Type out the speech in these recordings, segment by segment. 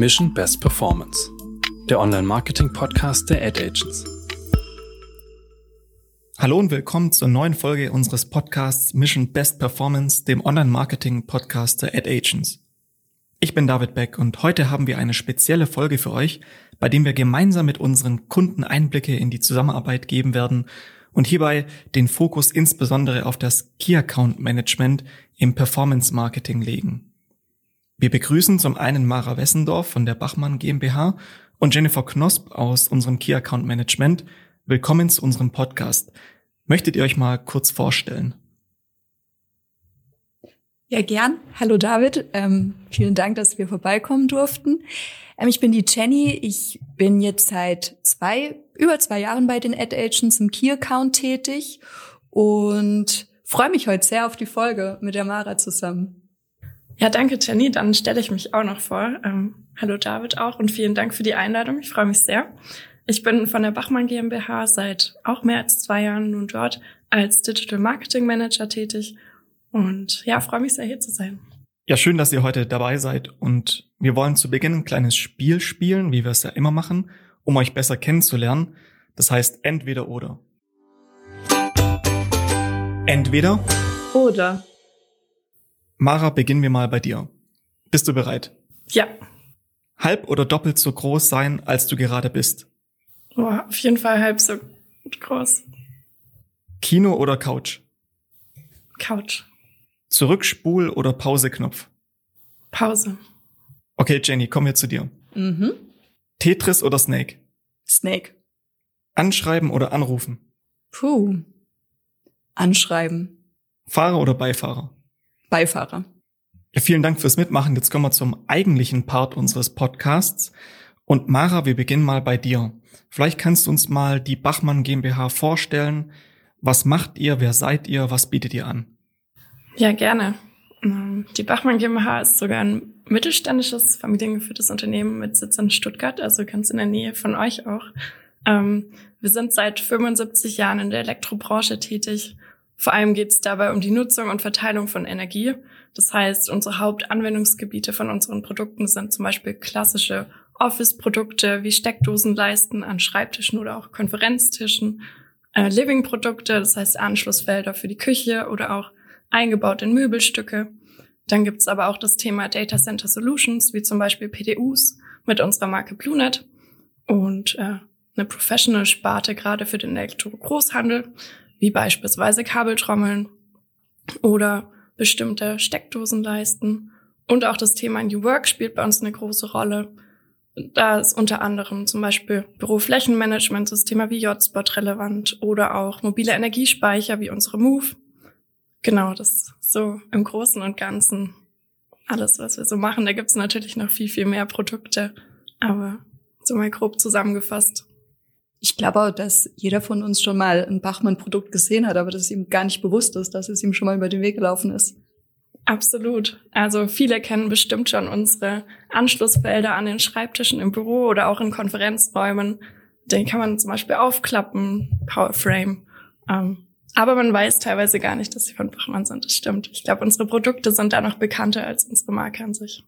Mission Best Performance, der Online-Marketing-Podcast der Ad Agents. Hallo und willkommen zur neuen Folge unseres Podcasts Mission Best Performance, dem Online-Marketing-Podcast der Ad Agents. Ich bin David Beck und heute haben wir eine spezielle Folge für euch, bei dem wir gemeinsam mit unseren Kunden Einblicke in die Zusammenarbeit geben werden und hierbei den Fokus insbesondere auf das Key Account Management im Performance Marketing legen. Wir begrüßen zum einen Mara Wessendorf von der Bachmann GmbH und Jennifer Knosp aus unserem Key Account Management. Willkommen zu unserem Podcast. Möchtet ihr euch mal kurz vorstellen? Ja, gern. Hallo David. Ähm, vielen Dank, dass wir vorbeikommen durften. Ähm, ich bin die Jenny. Ich bin jetzt seit zwei, über zwei Jahren bei den Ad Agents im Key Account tätig und freue mich heute sehr auf die Folge mit der Mara zusammen. Ja, danke, Jenny. Dann stelle ich mich auch noch vor. Ähm, hallo David auch und vielen Dank für die Einladung. Ich freue mich sehr. Ich bin von der Bachmann GmbH seit auch mehr als zwei Jahren nun dort als Digital Marketing Manager tätig und ja, freue mich sehr hier zu sein. Ja, schön, dass ihr heute dabei seid und wir wollen zu Beginn ein kleines Spiel spielen, wie wir es ja immer machen, um euch besser kennenzulernen. Das heißt entweder oder. Entweder oder Mara, beginnen wir mal bei dir. Bist du bereit? Ja. Halb oder doppelt so groß sein, als du gerade bist? Oh, auf jeden Fall halb so groß. Kino oder Couch? Couch. Zurückspul oder Pauseknopf? Pause. Okay, Jenny, kommen wir zu dir. Mhm. Tetris oder Snake? Snake. Anschreiben oder anrufen? Puh. Anschreiben. Fahrer oder Beifahrer? Beifahrer. Ja, vielen Dank fürs Mitmachen. Jetzt kommen wir zum eigentlichen Part unseres Podcasts. Und Mara, wir beginnen mal bei dir. Vielleicht kannst du uns mal die Bachmann GmbH vorstellen. Was macht ihr? Wer seid ihr? Was bietet ihr an? Ja, gerne. Ähm, die Bachmann GmbH ist sogar ein mittelständisches, familiengeführtes Unternehmen mit Sitz in Stuttgart, also ganz in der Nähe von euch auch. Ähm, wir sind seit 75 Jahren in der Elektrobranche tätig vor allem geht es dabei um die Nutzung und Verteilung von Energie. Das heißt, unsere Hauptanwendungsgebiete von unseren Produkten sind zum Beispiel klassische Office-Produkte wie Steckdosenleisten an Schreibtischen oder auch Konferenztischen, äh, Living-Produkte, das heißt Anschlussfelder für die Küche oder auch eingebaut in Möbelstücke. Dann gibt's aber auch das Thema Data Center Solutions, wie zum Beispiel PDUs mit unserer Marke BlueNet und äh, eine Professional-Sparte gerade für den Elektro-Großhandel wie beispielsweise Kabeltrommeln oder bestimmte Steckdosenleisten. Und auch das Thema New Work spielt bei uns eine große Rolle. Da ist unter anderem zum Beispiel Büroflächenmanagementsysteme wie JSpot relevant oder auch mobile Energiespeicher wie unsere Move. Genau, das ist so im Großen und Ganzen alles, was wir so machen. Da gibt es natürlich noch viel, viel mehr Produkte, aber so mal grob zusammengefasst. Ich glaube auch, dass jeder von uns schon mal ein Bachmann-Produkt gesehen hat, aber dass es ihm gar nicht bewusst ist, dass es ihm schon mal über den Weg gelaufen ist. Absolut. Also viele kennen bestimmt schon unsere Anschlussfelder an den Schreibtischen im Büro oder auch in Konferenzräumen. Den kann man zum Beispiel aufklappen, Powerframe. Ähm, aber man weiß teilweise gar nicht, dass sie von Bachmann sind. Das stimmt. Ich glaube, unsere Produkte sind da noch bekannter als unsere Marke an sich.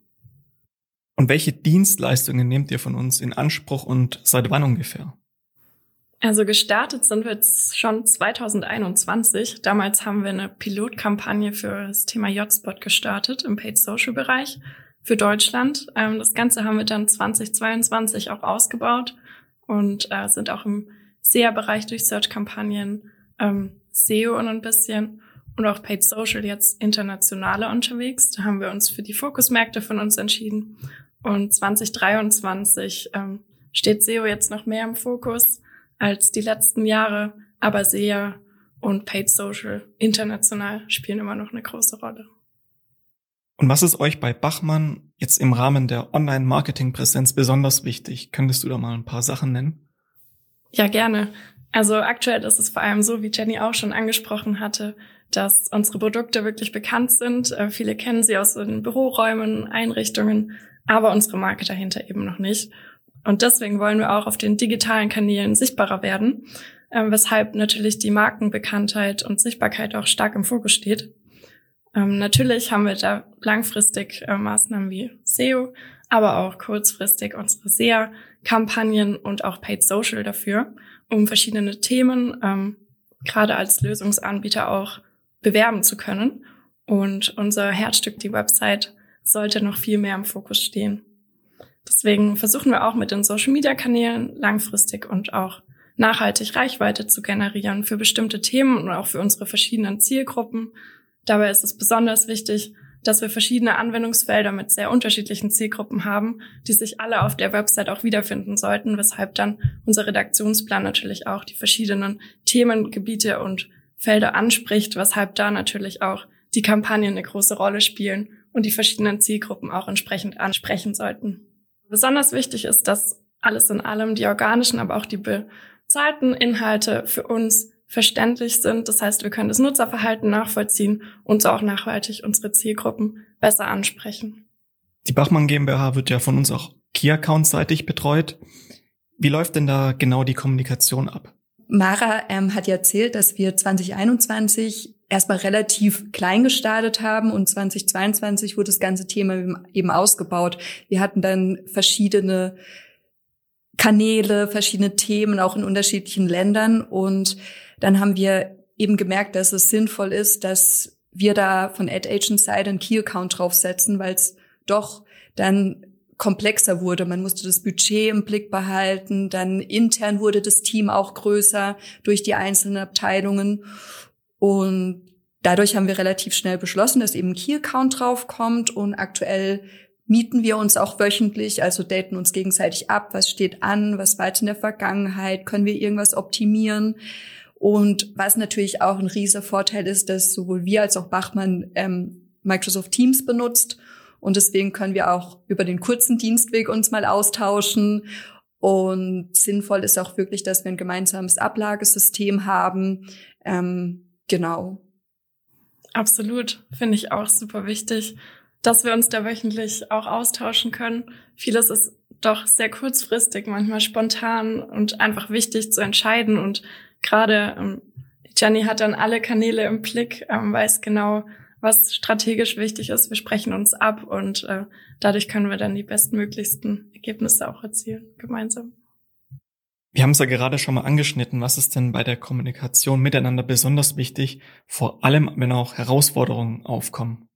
Und welche Dienstleistungen nehmt ihr von uns in Anspruch und seit wann ungefähr? Also gestartet sind wir jetzt schon 2021. Damals haben wir eine Pilotkampagne für das Thema J-Spot gestartet im Paid Social Bereich für Deutschland. Ähm, das Ganze haben wir dann 2022 auch ausgebaut und äh, sind auch im SEA-Bereich durch Search-Kampagnen, ähm, SEO und ein bisschen und auch Paid Social jetzt internationale unterwegs. Da haben wir uns für die Fokusmärkte von uns entschieden. Und 2023 ähm, steht SEO jetzt noch mehr im Fokus als die letzten Jahre, aber SEA und Paid Social international spielen immer noch eine große Rolle. Und was ist euch bei Bachmann jetzt im Rahmen der Online-Marketing-Präsenz besonders wichtig? Könntest du da mal ein paar Sachen nennen? Ja, gerne. Also aktuell ist es vor allem so, wie Jenny auch schon angesprochen hatte, dass unsere Produkte wirklich bekannt sind. Äh, viele kennen sie aus den Büroräumen, Einrichtungen, aber unsere Marke dahinter eben noch nicht. Und deswegen wollen wir auch auf den digitalen Kanälen sichtbarer werden, äh, weshalb natürlich die Markenbekanntheit und Sichtbarkeit auch stark im Fokus steht. Ähm, natürlich haben wir da langfristig äh, Maßnahmen wie SEO, aber auch kurzfristig unsere SEA-Kampagnen und auch Paid Social dafür, um verschiedene Themen ähm, gerade als Lösungsanbieter auch bewerben zu können. Und unser Herzstück, die Website, sollte noch viel mehr im Fokus stehen. Deswegen versuchen wir auch mit den Social-Media-Kanälen langfristig und auch nachhaltig Reichweite zu generieren für bestimmte Themen und auch für unsere verschiedenen Zielgruppen. Dabei ist es besonders wichtig, dass wir verschiedene Anwendungsfelder mit sehr unterschiedlichen Zielgruppen haben, die sich alle auf der Website auch wiederfinden sollten, weshalb dann unser Redaktionsplan natürlich auch die verschiedenen Themengebiete und Felder anspricht, weshalb da natürlich auch die Kampagnen eine große Rolle spielen und die verschiedenen Zielgruppen auch entsprechend ansprechen sollten. Besonders wichtig ist, dass alles in allem die organischen, aber auch die bezahlten Inhalte für uns verständlich sind. Das heißt, wir können das Nutzerverhalten nachvollziehen und so auch nachhaltig unsere Zielgruppen besser ansprechen. Die Bachmann GmbH wird ja von uns auch Key-Account-seitig betreut. Wie läuft denn da genau die Kommunikation ab? Mara ähm, hat ja erzählt, dass wir 2021 erstmal relativ klein gestartet haben und 2022 wurde das ganze Thema eben ausgebaut. Wir hatten dann verschiedene Kanäle, verschiedene Themen, auch in unterschiedlichen Ländern. Und dann haben wir eben gemerkt, dass es sinnvoll ist, dass wir da von Ad Agent Side einen Key Account draufsetzen, weil es doch dann komplexer wurde. Man musste das Budget im Blick behalten. Dann intern wurde das Team auch größer durch die einzelnen Abteilungen. Und dadurch haben wir relativ schnell beschlossen, dass eben Key-Account draufkommt und aktuell mieten wir uns auch wöchentlich, also daten uns gegenseitig ab, was steht an, was war jetzt in der Vergangenheit, können wir irgendwas optimieren. Und was natürlich auch ein riesiger Vorteil ist, dass sowohl wir als auch Bachmann ähm, Microsoft Teams benutzt. Und deswegen können wir auch über den kurzen Dienstweg uns mal austauschen. Und sinnvoll ist auch wirklich, dass wir ein gemeinsames Ablagesystem haben. Ähm, genau. Absolut, finde ich auch super wichtig, dass wir uns da wöchentlich auch austauschen können. Vieles ist doch sehr kurzfristig, manchmal spontan und einfach wichtig zu entscheiden. Und gerade ähm, Jenny hat dann alle Kanäle im Blick, ähm, weiß genau, was strategisch wichtig ist. Wir sprechen uns ab und äh, dadurch können wir dann die bestmöglichsten Ergebnisse auch erzielen, gemeinsam. Wir haben es ja gerade schon mal angeschnitten. Was ist denn bei der Kommunikation miteinander besonders wichtig, vor allem wenn auch Herausforderungen aufkommen?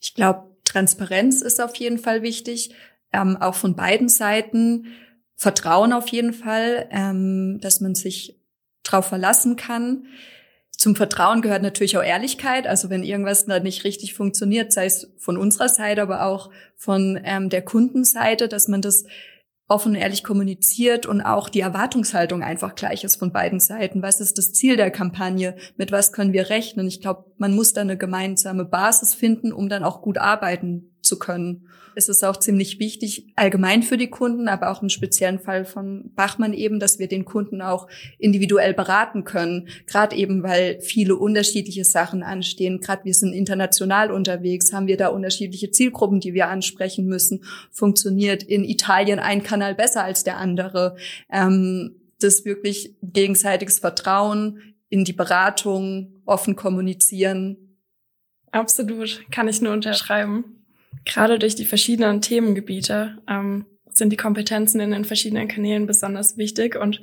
Ich glaube, Transparenz ist auf jeden Fall wichtig, ähm, auch von beiden Seiten. Vertrauen auf jeden Fall, ähm, dass man sich drauf verlassen kann. Zum Vertrauen gehört natürlich auch Ehrlichkeit. Also wenn irgendwas da nicht richtig funktioniert, sei es von unserer Seite, aber auch von ähm, der Kundenseite, dass man das offen und ehrlich kommuniziert und auch die Erwartungshaltung einfach gleich ist von beiden Seiten. Was ist das Ziel der Kampagne? Mit was können wir rechnen? Ich glaube, man muss da eine gemeinsame Basis finden, um dann auch gut arbeiten zu können ist es auch ziemlich wichtig, allgemein für die Kunden, aber auch im speziellen Fall von Bachmann eben, dass wir den Kunden auch individuell beraten können. Gerade eben, weil viele unterschiedliche Sachen anstehen. Gerade wir sind international unterwegs, haben wir da unterschiedliche Zielgruppen, die wir ansprechen müssen. Funktioniert in Italien ein Kanal besser als der andere? Ähm, das wirklich gegenseitiges Vertrauen in die Beratung, offen kommunizieren. Absolut, kann ich nur unterschreiben. Gerade durch die verschiedenen Themengebiete ähm, sind die Kompetenzen in den verschiedenen Kanälen besonders wichtig und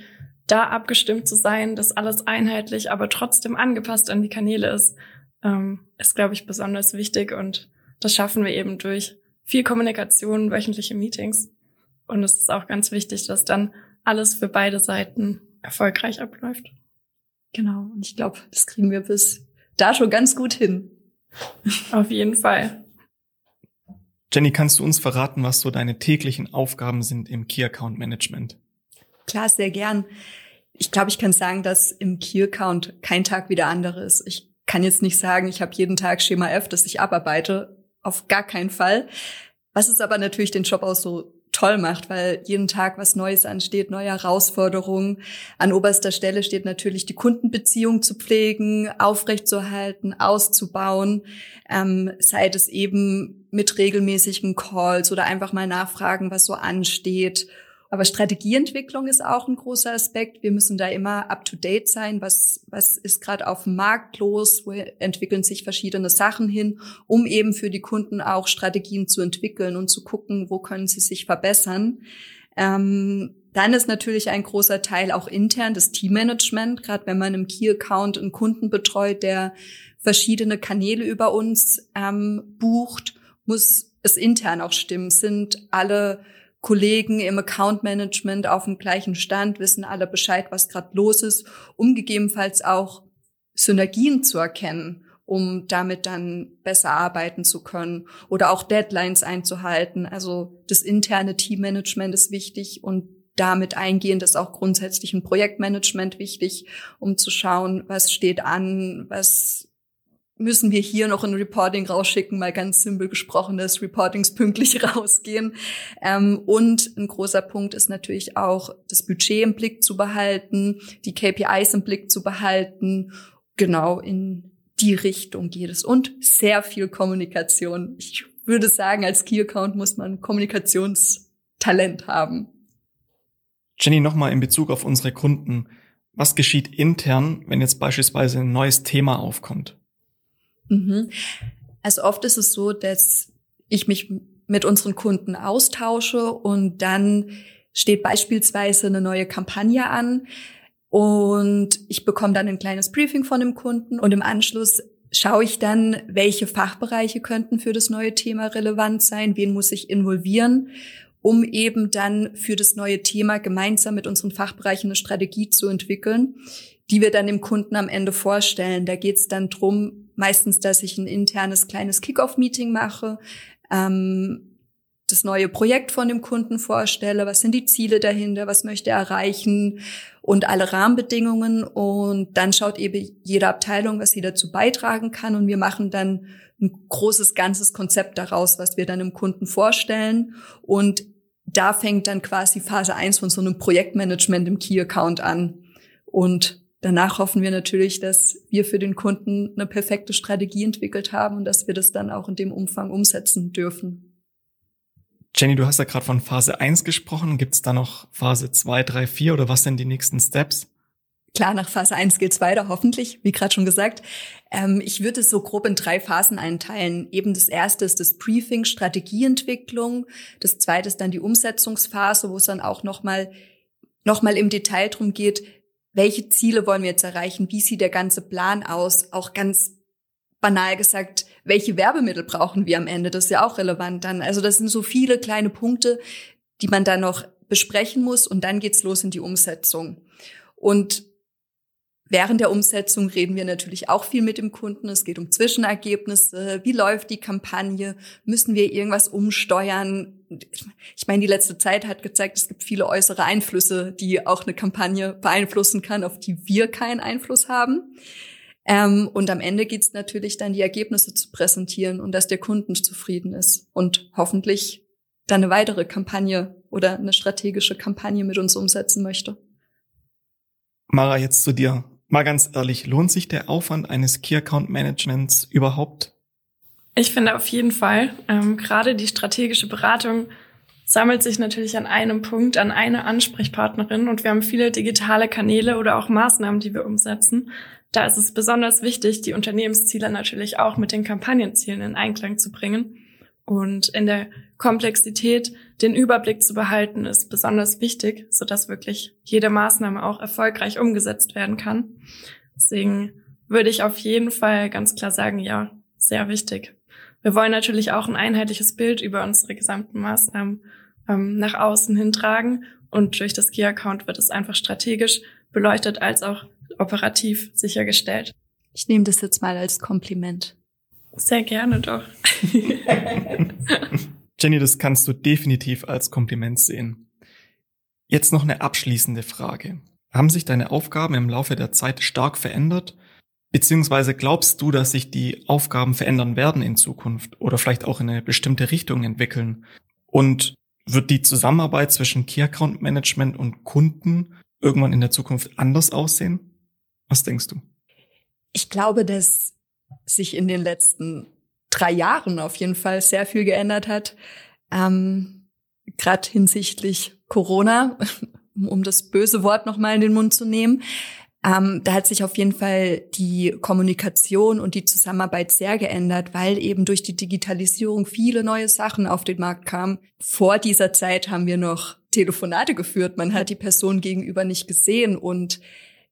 da abgestimmt zu sein, dass alles einheitlich, aber trotzdem angepasst an die Kanäle ist, ähm, ist, glaube ich, besonders wichtig und das schaffen wir eben durch viel Kommunikation, wöchentliche Meetings. Und es ist auch ganz wichtig, dass dann alles für beide Seiten erfolgreich abläuft. Genau. Und ich glaube, das kriegen wir bis da schon ganz gut hin. Auf jeden Fall. Jenny, kannst du uns verraten, was so deine täglichen Aufgaben sind im Key Account Management? Klar, sehr gern. Ich glaube, ich kann sagen, dass im Key Account kein Tag wie der andere ist. Ich kann jetzt nicht sagen, ich habe jeden Tag Schema F, das ich abarbeite. Auf gar keinen Fall. Was es aber natürlich den Job auch so toll macht, weil jeden Tag was Neues ansteht, neue Herausforderungen. An oberster Stelle steht natürlich die Kundenbeziehung zu pflegen, aufrechtzuerhalten, auszubauen, ähm, sei es eben mit regelmäßigen Calls oder einfach mal nachfragen, was so ansteht. Aber Strategieentwicklung ist auch ein großer Aspekt. Wir müssen da immer up-to-date sein. Was, was ist gerade auf dem Markt los? Wo entwickeln sich verschiedene Sachen hin, um eben für die Kunden auch Strategien zu entwickeln und zu gucken, wo können sie sich verbessern. Ähm, dann ist natürlich ein großer Teil auch intern das Teammanagement, gerade wenn man im Key-Account einen Kunden betreut, der verschiedene Kanäle über uns ähm, bucht, muss es intern auch stimmen. Sind alle Kollegen im Account Management auf dem gleichen Stand, wissen alle Bescheid, was gerade los ist, um gegebenenfalls auch Synergien zu erkennen, um damit dann besser arbeiten zu können oder auch Deadlines einzuhalten. Also das interne Teammanagement ist wichtig und damit eingehend ist auch grundsätzlich ein Projektmanagement wichtig, um zu schauen, was steht an, was müssen wir hier noch ein Reporting rausschicken, mal ganz simpel gesprochen, dass Reportings pünktlich rausgehen. Ähm, und ein großer Punkt ist natürlich auch, das Budget im Blick zu behalten, die KPIs im Blick zu behalten. Genau in die Richtung geht es. Und sehr viel Kommunikation. Ich würde sagen, als Key Account muss man Kommunikationstalent haben. Jenny, nochmal in Bezug auf unsere Kunden. Was geschieht intern, wenn jetzt beispielsweise ein neues Thema aufkommt? Mhm. Also oft ist es so, dass ich mich mit unseren Kunden austausche und dann steht beispielsweise eine neue Kampagne an und ich bekomme dann ein kleines Briefing von dem Kunden und im Anschluss schaue ich dann, welche Fachbereiche könnten für das neue Thema relevant sein, wen muss ich involvieren, um eben dann für das neue Thema gemeinsam mit unseren Fachbereichen eine Strategie zu entwickeln, die wir dann dem Kunden am Ende vorstellen. Da geht es dann drum, meistens, dass ich ein internes kleines Kick-off-Meeting mache, ähm, das neue Projekt von dem Kunden vorstelle, was sind die Ziele dahinter, was möchte er erreichen und alle Rahmenbedingungen. Und dann schaut eben jede Abteilung, was sie dazu beitragen kann. Und wir machen dann ein großes, ganzes Konzept daraus, was wir dann dem Kunden vorstellen. Und da fängt dann quasi Phase eins von so einem Projektmanagement im Key-Account an. Und Danach hoffen wir natürlich, dass wir für den Kunden eine perfekte Strategie entwickelt haben und dass wir das dann auch in dem Umfang umsetzen dürfen. Jenny, du hast ja gerade von Phase 1 gesprochen. Gibt es da noch Phase 2, 3, 4 oder was sind die nächsten Steps? Klar, nach Phase 1 geht's weiter, hoffentlich, wie gerade schon gesagt. Ähm, ich würde es so grob in drei Phasen einteilen. Eben das erste ist das Briefing, Strategieentwicklung. Das zweite ist dann die Umsetzungsphase, wo es dann auch nochmal noch mal im Detail drum geht, welche Ziele wollen wir jetzt erreichen, wie sieht der ganze Plan aus, auch ganz banal gesagt, welche Werbemittel brauchen wir am Ende, das ist ja auch relevant dann. Also das sind so viele kleine Punkte, die man da noch besprechen muss und dann geht's los in die Umsetzung. Und Während der Umsetzung reden wir natürlich auch viel mit dem Kunden. Es geht um Zwischenergebnisse. Wie läuft die Kampagne? Müssen wir irgendwas umsteuern? Ich meine, die letzte Zeit hat gezeigt, es gibt viele äußere Einflüsse, die auch eine Kampagne beeinflussen kann, auf die wir keinen Einfluss haben. Ähm, und am Ende geht es natürlich dann, die Ergebnisse zu präsentieren und dass der Kunden zufrieden ist und hoffentlich dann eine weitere Kampagne oder eine strategische Kampagne mit uns umsetzen möchte. Mara, jetzt zu dir. Mal ganz ehrlich, lohnt sich der Aufwand eines Key Account Managements überhaupt? Ich finde auf jeden Fall. Ähm, gerade die strategische Beratung sammelt sich natürlich an einem Punkt, an einer Ansprechpartnerin und wir haben viele digitale Kanäle oder auch Maßnahmen, die wir umsetzen. Da ist es besonders wichtig, die Unternehmensziele natürlich auch mit den Kampagnenzielen in Einklang zu bringen. Und in der Komplexität den Überblick zu behalten, ist besonders wichtig, sodass wirklich jede Maßnahme auch erfolgreich umgesetzt werden kann. Deswegen würde ich auf jeden Fall ganz klar sagen, ja, sehr wichtig. Wir wollen natürlich auch ein einheitliches Bild über unsere gesamten Maßnahmen ähm, nach außen hintragen und durch das Key-Account wird es einfach strategisch beleuchtet als auch operativ sichergestellt. Ich nehme das jetzt mal als Kompliment. Sehr gerne doch. Jenny, das kannst du definitiv als Kompliment sehen. Jetzt noch eine abschließende Frage. Haben sich deine Aufgaben im Laufe der Zeit stark verändert? Beziehungsweise glaubst du, dass sich die Aufgaben verändern werden in Zukunft oder vielleicht auch in eine bestimmte Richtung entwickeln? Und wird die Zusammenarbeit zwischen Key Account Management und Kunden irgendwann in der Zukunft anders aussehen? Was denkst du? Ich glaube, dass sich in den letzten drei Jahren auf jeden Fall sehr viel geändert hat. Ähm, Gerade hinsichtlich Corona, um das böse Wort nochmal in den Mund zu nehmen. Ähm, da hat sich auf jeden Fall die Kommunikation und die Zusammenarbeit sehr geändert, weil eben durch die Digitalisierung viele neue Sachen auf den Markt kamen. Vor dieser Zeit haben wir noch Telefonate geführt. Man hat die Person gegenüber nicht gesehen. Und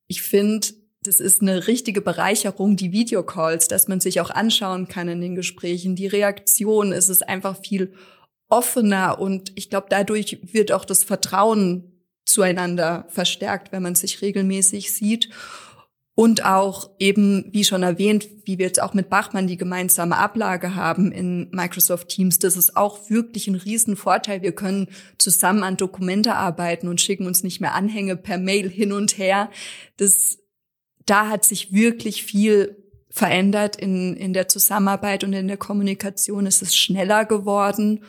ich finde, das ist eine richtige Bereicherung, die Videocalls, dass man sich auch anschauen kann in den Gesprächen. Die Reaktion, es ist einfach viel offener und ich glaube, dadurch wird auch das Vertrauen zueinander verstärkt, wenn man sich regelmäßig sieht. Und auch eben, wie schon erwähnt, wie wir jetzt auch mit Bachmann die gemeinsame Ablage haben in Microsoft Teams, das ist auch wirklich ein Riesenvorteil. Wir können zusammen an Dokumente arbeiten und schicken uns nicht mehr Anhänge per Mail hin und her. Das, da hat sich wirklich viel verändert in, in der Zusammenarbeit und in der Kommunikation. Es ist schneller geworden.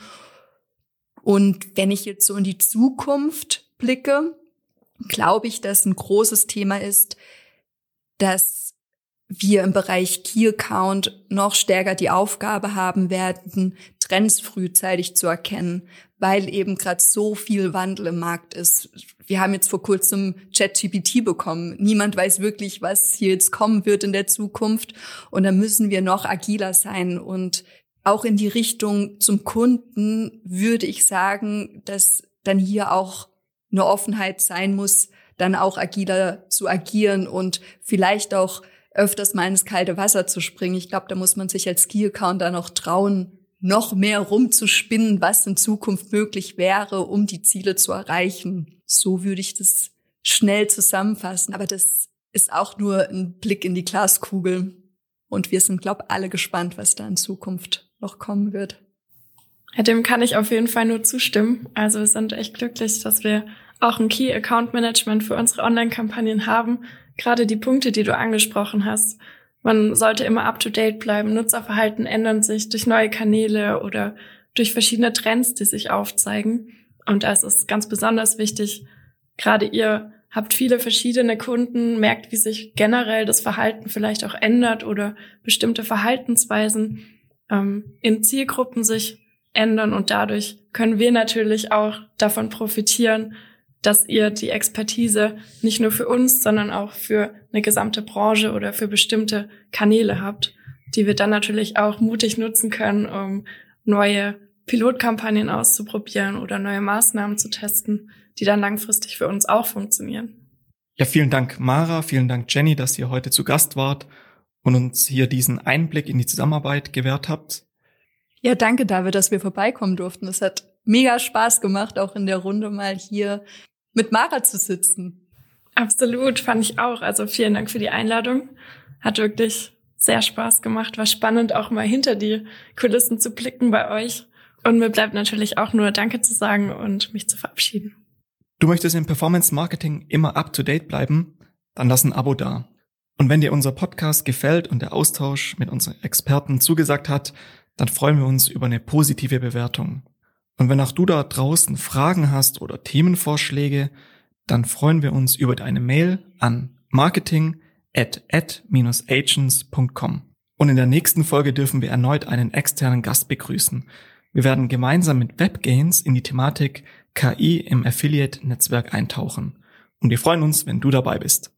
Und wenn ich jetzt so in die Zukunft blicke, glaube ich, dass ein großes Thema ist, dass wir im Bereich Key Account noch stärker die Aufgabe haben werden, Trends frühzeitig zu erkennen, weil eben gerade so viel Wandel im Markt ist. Wir haben jetzt vor kurzem ChatGPT bekommen. Niemand weiß wirklich, was hier jetzt kommen wird in der Zukunft. Und da müssen wir noch agiler sein. Und auch in die Richtung zum Kunden würde ich sagen, dass dann hier auch eine Offenheit sein muss, dann auch agiler zu agieren und vielleicht auch öfters mal ins kalte Wasser zu springen. Ich glaube, da muss man sich als Key-Account dann auch trauen, noch mehr rumzuspinnen, was in Zukunft möglich wäre, um die Ziele zu erreichen. So würde ich das schnell zusammenfassen. Aber das ist auch nur ein Blick in die Glaskugel. Und wir sind, glaube alle gespannt, was da in Zukunft noch kommen wird. Dem kann ich auf jeden Fall nur zustimmen. Also wir sind echt glücklich, dass wir auch ein Key Account Management für unsere Online-Kampagnen haben. Gerade die Punkte, die du angesprochen hast. Man sollte immer up to date bleiben. Nutzerverhalten ändern sich durch neue Kanäle oder durch verschiedene Trends, die sich aufzeigen. Und da ist ganz besonders wichtig, gerade ihr habt viele verschiedene Kunden, merkt, wie sich generell das Verhalten vielleicht auch ändert oder bestimmte Verhaltensweisen ähm, in Zielgruppen sich ändern. Und dadurch können wir natürlich auch davon profitieren, dass ihr die Expertise nicht nur für uns, sondern auch für eine gesamte Branche oder für bestimmte Kanäle habt, die wir dann natürlich auch mutig nutzen können, um neue Pilotkampagnen auszuprobieren oder neue Maßnahmen zu testen, die dann langfristig für uns auch funktionieren. Ja, vielen Dank, Mara, vielen Dank, Jenny, dass ihr heute zu Gast wart und uns hier diesen Einblick in die Zusammenarbeit gewährt habt. Ja, danke, David, dass wir vorbeikommen durften. Es hat mega Spaß gemacht, auch in der Runde mal hier mit Mara zu sitzen. Absolut, fand ich auch. Also vielen Dank für die Einladung. Hat wirklich sehr Spaß gemacht. War spannend, auch mal hinter die Kulissen zu blicken bei euch. Und mir bleibt natürlich auch nur Danke zu sagen und mich zu verabschieden. Du möchtest im Performance Marketing immer up to date bleiben? Dann lass ein Abo da. Und wenn dir unser Podcast gefällt und der Austausch mit unseren Experten zugesagt hat, dann freuen wir uns über eine positive Bewertung. Und wenn auch du da draußen Fragen hast oder Themenvorschläge, dann freuen wir uns über deine Mail an marketing at ad-agents.com. Und in der nächsten Folge dürfen wir erneut einen externen Gast begrüßen. Wir werden gemeinsam mit WebGains in die Thematik KI im Affiliate-Netzwerk eintauchen. Und wir freuen uns, wenn du dabei bist.